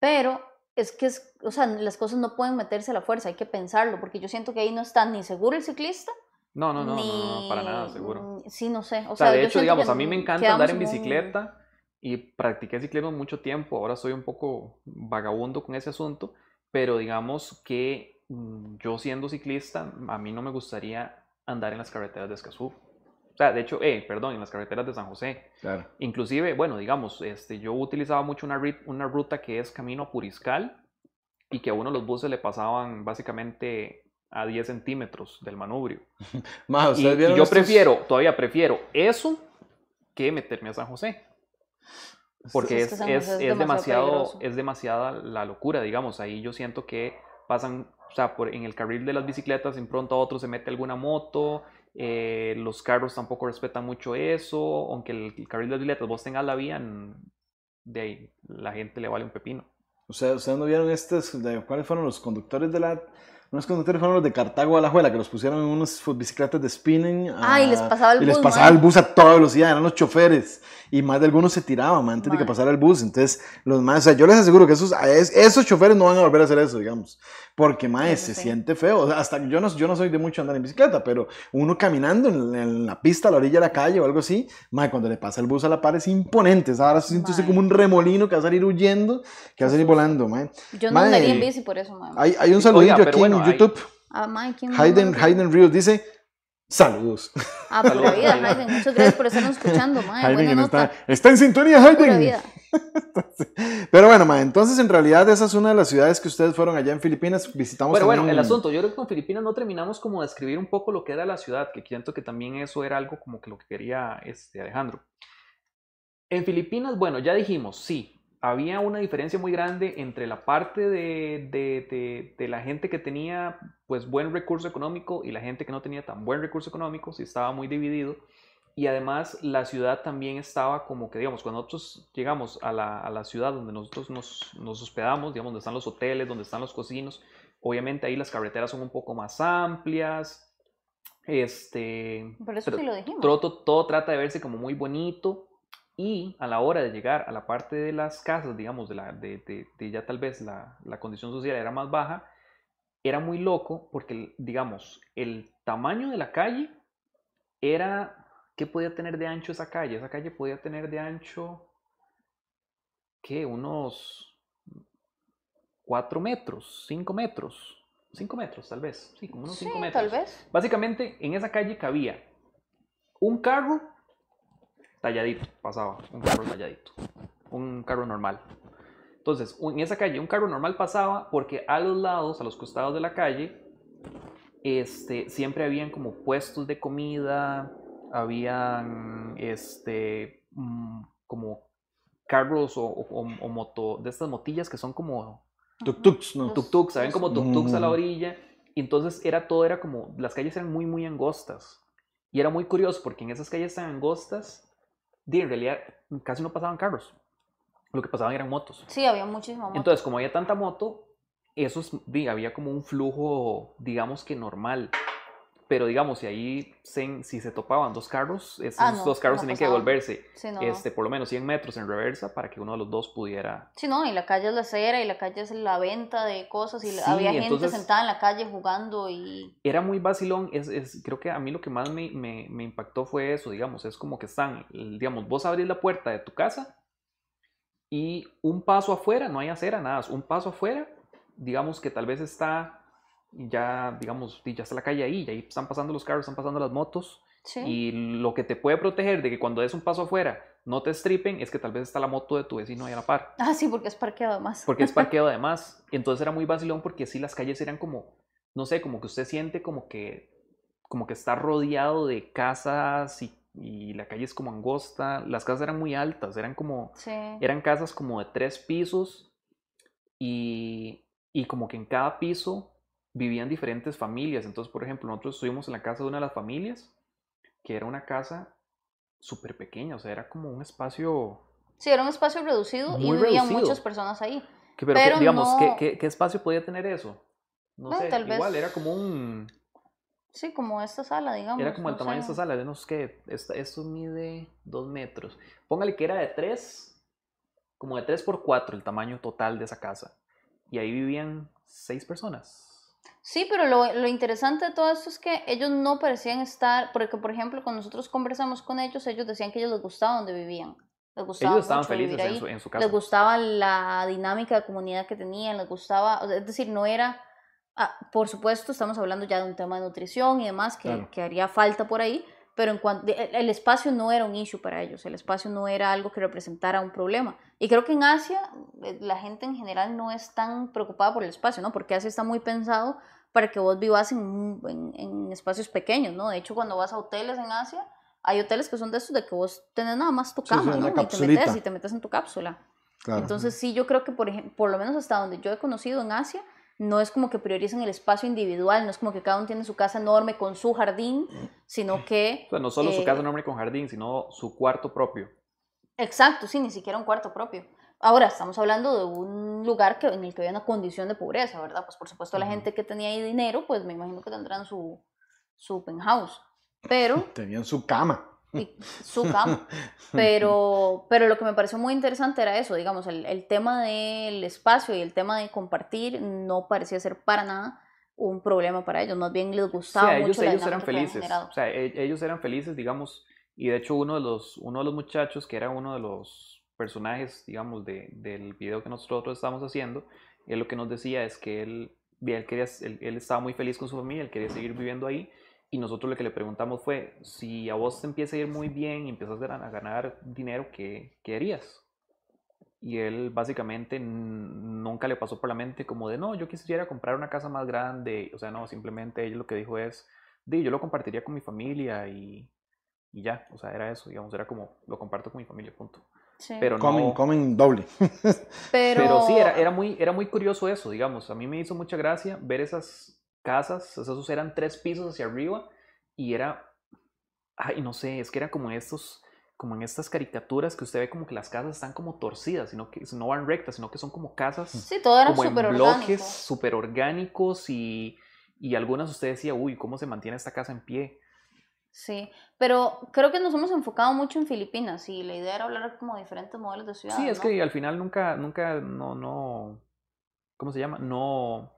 Pero es que es, o sea, las cosas no pueden meterse a la fuerza, hay que pensarlo, porque yo siento que ahí no está ni seguro el ciclista, no, no, no, ni no, no, para nada, seguro. Sí, no sé. O, O sea, de yo hecho, digamos, a mí me encanta andar en un- bicicleta y practiqué ciclismo mucho tiempo. Ahora soy un poco vagabundo con ese asunto, pero digamos que mm, yo siendo ciclista, a mí no me gustaría andar en las carreteras de Escazú. O sea, de hecho, eh, perdón, en las carreteras de San José. Claro. Inclusive, bueno, digamos, este, yo utilizaba mucho una, una ruta que es camino a Puriscal y que a uno los buses le pasaban básicamente a 10 centímetros del manubrio. Ma, Y, ¿ustedes y yo estos- prefiero, todavía prefiero eso que meterme a San José. Porque Sí, es es, que es- es es demasiado demasiado, es demasiada la locura, digamos. Ahí yo siento que pasan, o sea, por, en el carril de las bicicletas, en pronto a otro se mete alguna moto, eh, los carros tampoco respetan mucho eso, aunque el, el carril de las bicicletas vos tengas la vía, de ahí la gente le vale un pepino. ¿Ustedes, ustedes no vieron estos? de- ¿Cuáles fueron los conductores de la... Unos conductores fueron los de Cartago a la Juela, que los pusieron en unas bicicletas de spinning. Ah, y les a- pasaba el y les bus, pasaba mae. el bus a toda velocidad, eran los choferes. Y más de algunos se tiraban man, antes de que pasara el bus. Entonces, los más, o sea, yo les aseguro que esos, a es- esos choferes no van a volver a hacer eso, digamos. Porque, más Eso se sí. siente feo. O sea, hasta yo no, yo no soy de mucho andar en bicicleta, pero uno caminando en, en la pista a la orilla de la calle o algo así, mae, cuando le pasa el bus a la par es imponente. ¿sabes? Ahora se siente usted como un remolino que va a salir huyendo, que va a salir volando, mae. Yo no andaría en bici por eso, mae. Hay, hay un Sí, saludillo oiga, aquí bueno, en YouTube. Ah, mae, ¿quién Hayden? Hayden Ríos dice, Saludos. Ah, pura Saludos, vida. Jaime. Muchas gracias por estarnos escuchando, mae. Está, está en sintonía, vida. Pero bueno, ma, entonces en realidad esa es una de las ciudades que ustedes fueron allá en Filipinas. Visitamos Bueno, bueno, el asunto, yo creo que con Filipinas no terminamos como de describir un poco lo que era la ciudad, que siento que también eso era algo como que lo que quería este Alejandro. En Filipinas, bueno, ya dijimos, sí, había una diferencia muy grande entre la parte de, de- de- de la gente que tenía pues buen recurso económico y la gente que no tenía tan buen recurso económico, sí estaba muy dividido. Y además la ciudad también estaba como que, digamos, cuando nosotros llegamos a la, a la ciudad donde nosotros nos, nos hospedamos, digamos, donde están los hoteles, donde están los cocinos, obviamente ahí las carreteras son un poco más amplias. Este, Por eso Pero sí lo dijimos. todo trata de verse como muy bonito y a la hora de llegar a la parte de las casas, digamos, de, la, de, de- de ya tal vez la, la condición social era más baja, era muy loco porque, digamos, el tamaño de la calle era, ¿qué podía tener de ancho esa calle? Esa calle podía tener de ancho, ¿qué? Unos 4 metros, 5 metros, 5 metros tal vez, sí, como unos Sí, 5 metros. tal vez. Básicamente, en esa calle cabía un carro talladito, pasaba, un carro talladito, un carro normal. Entonces, en esa calle, un carro normal pasaba porque a los lados, a los costados de la calle, este, siempre habían como puestos de comida, habían este, mm, como carros o, o- o- moto, de estas motillas que son como Tuk-tuks, ¿no? Tuk-tuks, ¿saben? Como tuk-tuks a la orilla. Y entonces era todo, era como, las calles eran muy, muy angostas. Y era muy curioso porque en esas calles tan angostas, en realidad casi no pasaban carros. Lo que pasaban eran motos. Sí, había muchísima moto. Entonces, como había tanta moto, esos, di, había como un flujo, digamos que normal. Pero digamos, si ahí se, si se topaban dos carros, esos Ah, no, dos carros no tenían que devolverse sí, no, este, por lo menos 100 metros en reversa para que uno de los dos pudiera Sí, no, y la calle es la acera y la calle es la venta de cosas y Sí, había gente entonces- sentada en la calle jugando y... era muy vacilón. Es, es- creo que a mí lo que más me, me- me impactó fue eso, digamos, es como que están, digamos, vos abrís la puerta de tu casa y un paso afuera, no hay acera, nada, un paso afuera, digamos que tal vez está ya, digamos, ya está la calle ahí, y ahí están pasando los carros, están pasando las motos, Sí. y lo que te puede proteger de que cuando des un paso afuera no te stripen es que tal vez está la moto de tu vecino ahí a la par. Ah, sí, porque es parqueado además. Porque es parqueo además. Entonces era muy vacilón porque sí las calles eran como, no sé, como que usted siente como que, como que está rodeado de casas y, y la calle es como angosta. Las casas eran muy altas, eran como, Sí. eran casas como de tres pisos y, y como que en cada piso vivían diferentes familias. Entonces, por ejemplo, nosotros estuvimos en la casa de una de las familias, que era una casa súper pequeña, o sea, era como un espacio... Sí, era un espacio reducido y vivían reducido. muchas personas ahí. Que, pero, que, Pero digamos, ¿qué, no- qué, qué espacio podía tener eso? No sé, tal vez- igual era como un... Sí, como esta sala, digamos. Era como el no tamaño de sé. esta sala, de qué, esta- esto mide dos metros. Póngale que era de tres, como de tres por cuatro el tamaño total de esa casa. Y ahí vivían seis personas. Sí, pero lo, lo interesante de todo esto es que ellos no parecían estar, porque por ejemplo, cuando nosotros conversamos con ellos, ellos decían que ellos les gustaba donde vivían. Les gustaba Ellos estaban mucho vivir felices en ahí. su, en su casa. les gustaba la dinámica de comunidad que tenían, les gustaba, es decir, no era, ah, por supuesto, estamos hablando ya de un tema de nutrición y demás que, Claro. que haría falta por ahí, pero en cuanto, el, espacio no era un issue para ellos, el espacio no era algo que representara un problema. Y creo que en Asia eh, la gente en general no es tan preocupada por el espacio, ¿no? Porque Asia está muy pensado para que vos vivas en, en, en espacios pequeños, ¿no? De hecho, cuando vas a hoteles en Asia, hay hoteles que son de esos de que vos tenés nada más tu Sí, sí, cama, una ¿no? Y te metes y te metes en tu cápsula. Claro. Entonces sí, yo creo que por, por lo menos hasta donde yo he conocido en Asia, no es como que prioricen el espacio individual, no es como que cada uno tiene su casa enorme con su jardín, sino que... O sea, no solo su eh, casa enorme con jardín, sino su cuarto propio. Exacto, sí, ni siquiera un cuarto propio. Ahora, estamos hablando de un lugar que, en el que había una condición de pobreza, ¿verdad? Pues por supuesto la gente que tenía ahí dinero, pues me imagino que tendrán su, su penthouse, pero Tenían su cama. Y su cama. Pero, pero lo que me pareció muy interesante era eso, digamos, el, el tema del espacio y el tema de compartir no parecía ser para nada un problema para ellos, más bien les gustaba ellos, mucho la ellos eran felices. O sea, e- ellos eran felices, digamos. Y de hecho, uno de los, uno de los muchachos, que era uno de los personajes, digamos, de- del video que nosotros estábamos haciendo, él lo que nos decía es que él, él, quería, él, él estaba muy feliz con su familia, él quería seguir viviendo ahí. Y nosotros lo que le preguntamos fue, si a vos te empieza a ir muy bien y empiezas a ganar, dinero, ¿qué, ¿qué harías? Y él básicamente nunca le pasó por la mente como de, no, yo quisiera comprar una casa más grande. O sea, no, simplemente él lo que dijo es, di, yo lo compartiría con mi familia y, y ya. O sea, era eso, digamos, era como, lo comparto con mi familia, punto. Sí. Pero Comen, no... comen doble. pero, Pero sí, era, era, muy, era muy curioso eso, digamos. A mí me hizo mucha gracia ver esas casas, esos eran tres pisos hacia arriba y era, ay, no sé, es que era como estos, como en estas caricaturas que usted ve como que las casas están como torcidas, sino que no van rectas, sino que son como casas Sí, todo era como en súper bloques súper orgánicos y, y algunas usted decía, uy, ¿cómo se mantiene esta casa en pie? Sí, pero creo que nos hemos enfocado mucho en Filipinas y la idea era hablar como de diferentes modelos de ciudad. Sí, es ¿no? que al final nunca, nunca, no, no, ¿cómo se llama? No,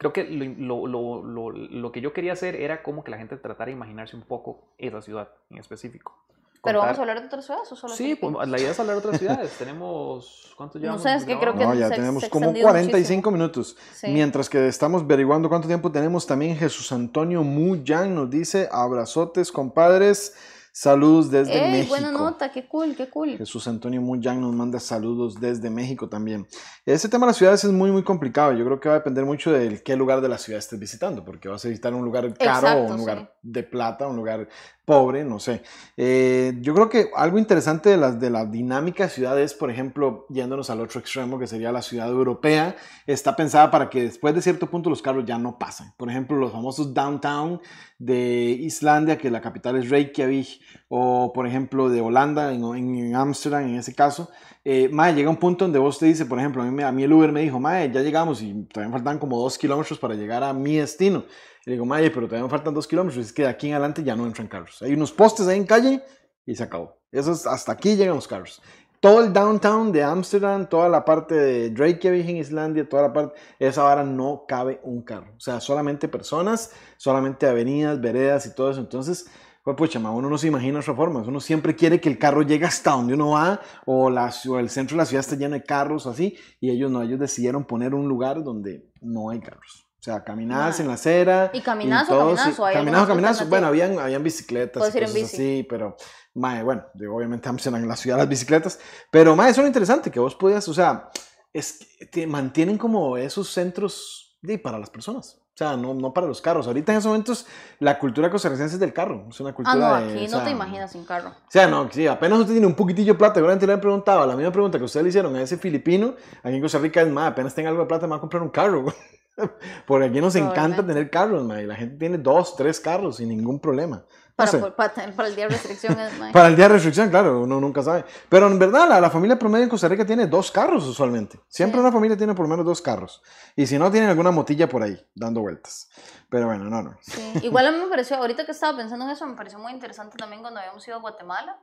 creo que lo, lo, lo, lo, que yo quería hacer era como que la gente tratara de imaginarse un poco esa ciudad en específico. Pero vamos a hablar de otras ciudades o solo Sí, pues, la idea es hablar de otras ciudades. Tenemos, ¿cuántos No llevamos? sé, es que creo que No, ya se- tenemos se como extendió 45 minutos. Sí. Mientras que estamos averiguando cuánto tiempo tenemos, también Jesús Antonio Muyan nos dice, abrazotes, compadres, saludos desde Ey, México. buena nota, qué cool, qué cool. Jesús Antonio Muyan nos manda saludos desde México también. Ese tema de las ciudades es muy, muy complicado. Yo creo que va a depender mucho de qué lugar de la ciudad estés visitando, porque vas a visitar un lugar caro o un lugar sí. de plata, un lugar pobre, no sé. Eh, yo creo que algo interesante de la, de la dinámica ciudad es, por ejemplo, yéndonos al otro extremo, que sería la ciudad europea, está pensada para que después de cierto punto los carros ya no pasen. Por ejemplo, los famosos downtown de Islandia, que la capital es Reykjavik, o por ejemplo de Holanda, en en Ámsterdam en ese caso. Eh, mae, llega un punto donde vos te dice, por ejemplo, a mí, a mí el Uber me dijo, mae, ya llegamos y todavía faltan como dos kilómetros para llegar a mi destino. Y le digo, mae, pero todavía me faltan dos kilómetros, es que de aquí en adelante ya no entran carros. Hay unos postes ahí en calle y se acabó. Eso es, hasta aquí llegan los carros. Todo el downtown de Ámsterdam, toda la parte de Reykjavik en Islandia, toda la parte, esa vara no cabe un carro. O sea, solamente personas, solamente avenidas, veredas y todo eso. Entonces, pues pucha, ma, uno no se imagina otra forma. Uno siempre quiere que el carro llegue hasta donde uno va o, la, o el centro de la ciudad esté lleno de carros o así. Y ellos no, ellos decidieron poner un lugar donde no hay carros. O sea, caminadas Ma. en la acera. ¿Y sí, ¿Hay caminazo, alguna caminazo. Bueno, habían, habían bicicletas Puedes ir en bici. así, pero, mae, bueno, digo, obviamente Amsterdam en la ciudad de las bicicletas. Pero, mae, eso es lo interesante, que vos podías, o sea, es, que te mantienen como esos centros de, para las personas. O sea, no, no para los carros. Ahorita en esos momentos la cultura costarricense es del carro. Es una Ah, cultura no, de, aquí o no te sea, imaginas sin carro. o sea, no, sí, apenas usted tiene un poquitillo de plata, seguramente le han preguntado, la misma pregunta que ustedes le hicieron a ese filipino, aquí en Costa Rica es más, apenas tenga algo de plata, me va a comprar un carro. güey. Por aquí nos encanta tener carros, ma, y la gente tiene dos, tres carros sin ningún problema. No Para, por- para, para el día de restricción es mae. Para el día de restricción, claro, uno nunca sabe. Pero en verdad, la, la familia promedio en Costa Rica tiene dos carros usualmente. Siempre Sí. una familia tiene por lo menos dos carros. Y si no, tienen alguna motilla por ahí, dando vueltas. Pero bueno, no, no. Sí, Igual a mí me pareció, ahorita que estaba pensando en eso, me pareció muy interesante también cuando habíamos ido a Guatemala,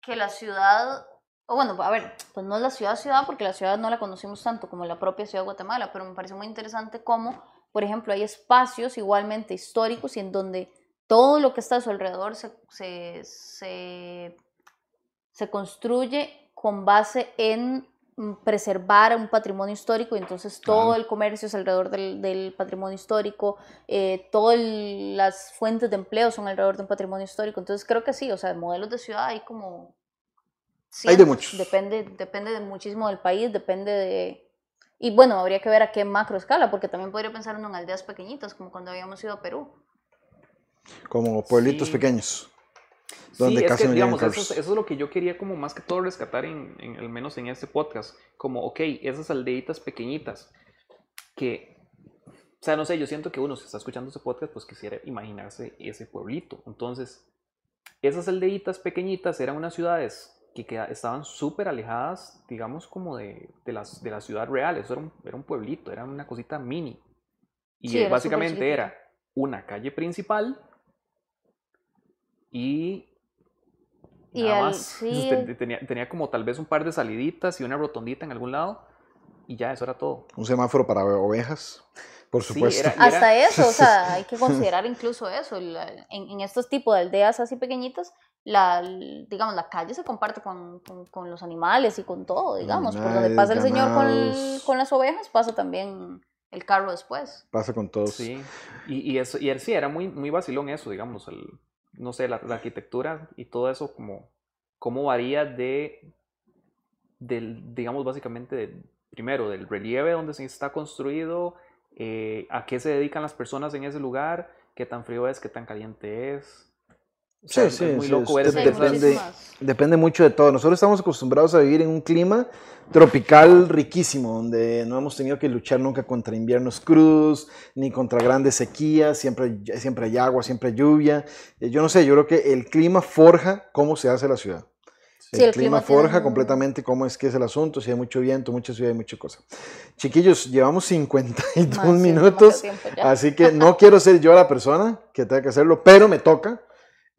que la ciudad, o bueno, a ver, pues no es la ciudad ciudad, porque la ciudad no la conocimos tanto como la propia ciudad de Guatemala, pero me pareció muy interesante cómo, por ejemplo, hay espacios igualmente históricos y en donde todo lo que está a su alrededor se, se, se, se construye con base en mm, preservar un patrimonio histórico y entonces todo Claro. el comercio es alrededor del, del patrimonio histórico, eh, todas las fuentes de empleo son alrededor de un patrimonio histórico, entonces creo que sí, o sea, modelos de ciudad hay como... Hay de muchos. Depende, depende de muchísimo del país, depende de... Y bueno, habría que ver a qué macro escala, porque también podría pensar uno en aldeas pequeñitas, como cuando habíamos ido a Perú. Como pueblitos Sí. pequeños. Sí, Donde es casi que, no llegan digamos, eso, es- eso es lo que yo quería como más que todo rescatar, en, en- al menos en este podcast. Como, ok, esas aldeitas pequeñitas que, o sea, no sé, yo siento que uno, si está escuchando este podcast, pues quisiera imaginarse ese pueblito. Entonces, esas aldeitas pequeñitas eran unas ciudades que queda- estaban súper alejadas, digamos, como de, de, las, de la ciudad real. Eso era un, era un pueblito, era una cosita mini. Y Sí, era súper básicamente era una calle principal y Y Nada más. sí, Te- te- Tenía, tenía como tal vez un par de saliditas y una rotondita en algún lado. Y ya, eso era todo. Un semáforo para ovejas, por Sí, supuesto. era- y era- Hasta eso, o sea, hay que considerar incluso eso. en, en estos tipos de aldeas así pequeñitas, la, digamos, la calle se comparte con, con- con los animales y con todo, digamos. Por donde pasa el señor con, con las ovejas, pasa también el carro después. Pasa con todos. Sí, y, y, eso, y él sí, era muy, muy vacilón eso, digamos, el, no sé, la, la arquitectura y todo eso, como, cómo varía de, del, digamos, básicamente, primero, del relieve donde se está construido, eh, a qué se dedican las personas en ese lugar, qué tan frío es, qué tan caliente es. O sea, Sí, sí, es muy sí, loco es- hay depende-. Depende mucho de todo. Nosotros estamos acostumbrados a vivir en un clima tropical riquísimo, donde no hemos tenido que luchar nunca contra inviernos crudos, ni contra grandes sequías, siempre, siempre hay agua, siempre hay lluvia. Eh, Yo no sé, yo creo que el clima forja cómo se hace la ciudad. Sí, el, el clima, clima tiene forja un- completamente cómo es que es el asunto, si hay mucho viento, mucha ciudad y mucha cosa. Chiquillos, llevamos 52 Más, minutos. Así que no quiero ser yo la persona que tenga que hacerlo, pero me toca.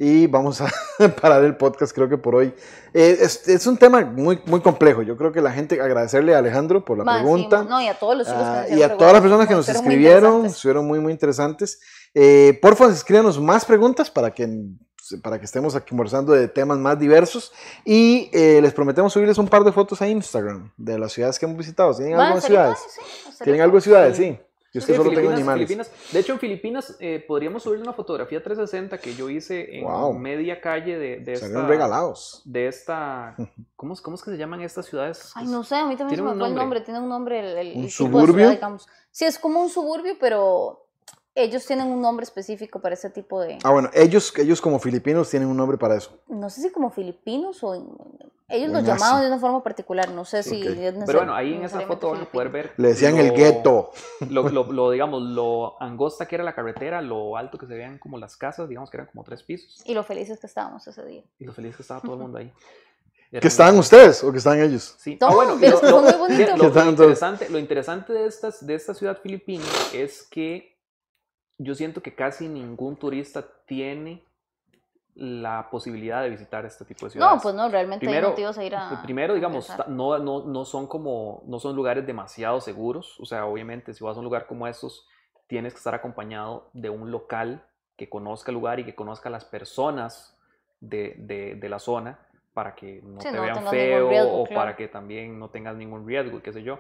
Y vamos a parar el podcast, creo que por hoy. Eh, es, es un tema muy, muy complejo. Yo creo que la gente, agradecerle a Alejandro por la Ma, sí, pregunta. no, y a todos los nos y a todas las personas que nos escribieron, estuvieron muy, muy interesantes. Eh, porfa, escríbanos más preguntas para que, para que estemos aquí conversando de temas más diversos. Y eh, les prometemos subirles un par de fotos a Instagram de las ciudades que hemos visitado. ¿Tienen algo estaría ciudades? sí, ¿Tienen algo en ciudades? Sí. Yo es Sí, que solo tengo animales. Filipinas. De hecho, en Filipinas eh, podríamos subir una fotografía 360 que yo hice en Wow. media calle de, de esta... regalados. De esta... ¿cómo, es- ¿Cómo es que se llaman estas ciudades? Ay, no sé, a mí también se me un fue el nombre. tiene un nombre, el, el- ¿Un el tipo de suburbio? ciudad, digamos. Sí, es como un suburbio, pero ellos tienen un nombre específico para ese tipo de, Ah, bueno, ellos, ellos como filipinos tienen un nombre para eso. no sé si como filipinos o en- ellos Asia. llamaban de una forma particular, no sé si Ok. es neces- Pero bueno, ahí en esa foto van a poder ver... Le decían el lo- gueto. Lo, lo, lo, digamos, lo angosta que era la carretera, lo alto que se veían como las casas, digamos que eran como tres pisos. Y lo felices que estábamos ese día. Y lo feliz que estaba todo el mundo ahí. Era ¿Que estaban ustedes o que estaban ellos? Sí. No, Ah, bueno, pero lo, lo- fue muy bonito. lo- ¿Qué lo interesante, lo interesante de, estas, de esta ciudad filipina es que yo siento que casi ningún turista tiene la posibilidad de visitar este tipo de ciudades. No, pues no, realmente Primero- hay motivos a ir a. Primero, digamos, no, no, no son como, no son lugares demasiado seguros. O sea, obviamente, si vas a un lugar como estos, tienes que estar acompañado de un local que conozca el lugar y que conozca a las personas de, de- de la zona para que no Sí, te no vean feo riesgo, o claro. para que también no tengas ningún riesgo qué sé yo.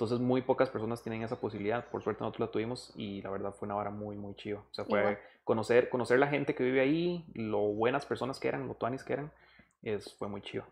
Entonces, muy pocas personas tienen esa posibilidad. Por suerte, nosotros la tuvimos y la verdad fue una hora muy, muy chiva. O sea, fue Igual. conocer, conocer la gente que vive ahí, lo buenas personas que eran, lo tuanis que eran, es, fue muy chiva.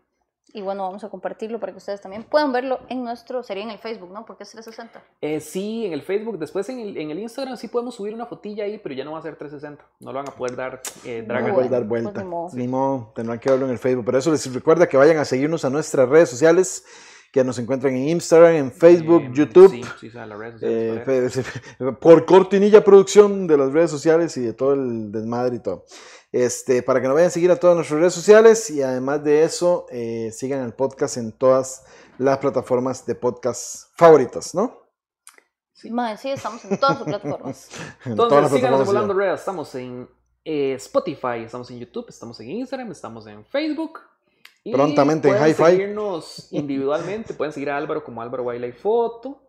Y bueno, vamos a compartirlo para que ustedes también puedan verlo en nuestro, sería en el Facebook, ¿no? Porque es 360. Eh, sí, en el Facebook, después en el, en el Instagram sí podemos subir una fotilla ahí, pero ya no va a ser 360. No lo van a poder dar eh, No, drag No and puede bueno, dar pues vuelta. ni modo. Ni modo, tendrán que verlo en el Facebook. Pero eso les recuerda que vayan a seguirnos a nuestras redes sociales, que nos encuentran en Instagram, en Facebook, Eh, YouTube. Sí, sí, las redes eh, sociales. fe- por cortinilla producción de las redes sociales y de todo el desmadre y todo. Este, para que nos vayan a seguir a todas nuestras redes sociales y además de eso, eh, sigan el podcast en todas las plataformas de podcast favoritas, ¿no? Sí. Mae, sí, estamos en todas sus plataformas. En todas Entonces, síganos volando redes. Estamos en eh, Spotify, estamos en YouTube, estamos en Instagram, estamos en Facebook. Y Prontamente en pueden Hi-Fi. seguirnos individualmente. pueden seguir a Álvaro como Álvaro Wildlife Foto.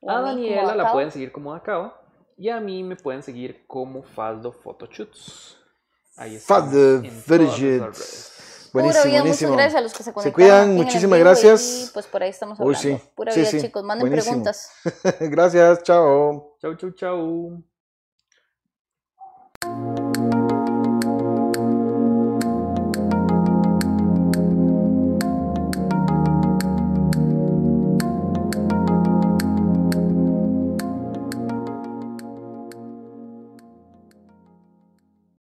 O A Daniela la pueden seguir como Acaba. Y a mí me pueden seguir como Faldo Photoshoots. Ahí estamos Faldo en todas Photoshoot. nuestras redes. Buenísimo, Pura vida, buenísimo. muchas gracias a los que se conectaron. cuidan, aquí en el muchísimas gracias. Y pues por ahí estamos Uy, hablando. sí. Pura Sí, vida, sí. chicos. Manden Buenísimo. preguntas. Gracias, chao. Chau, chau, chau.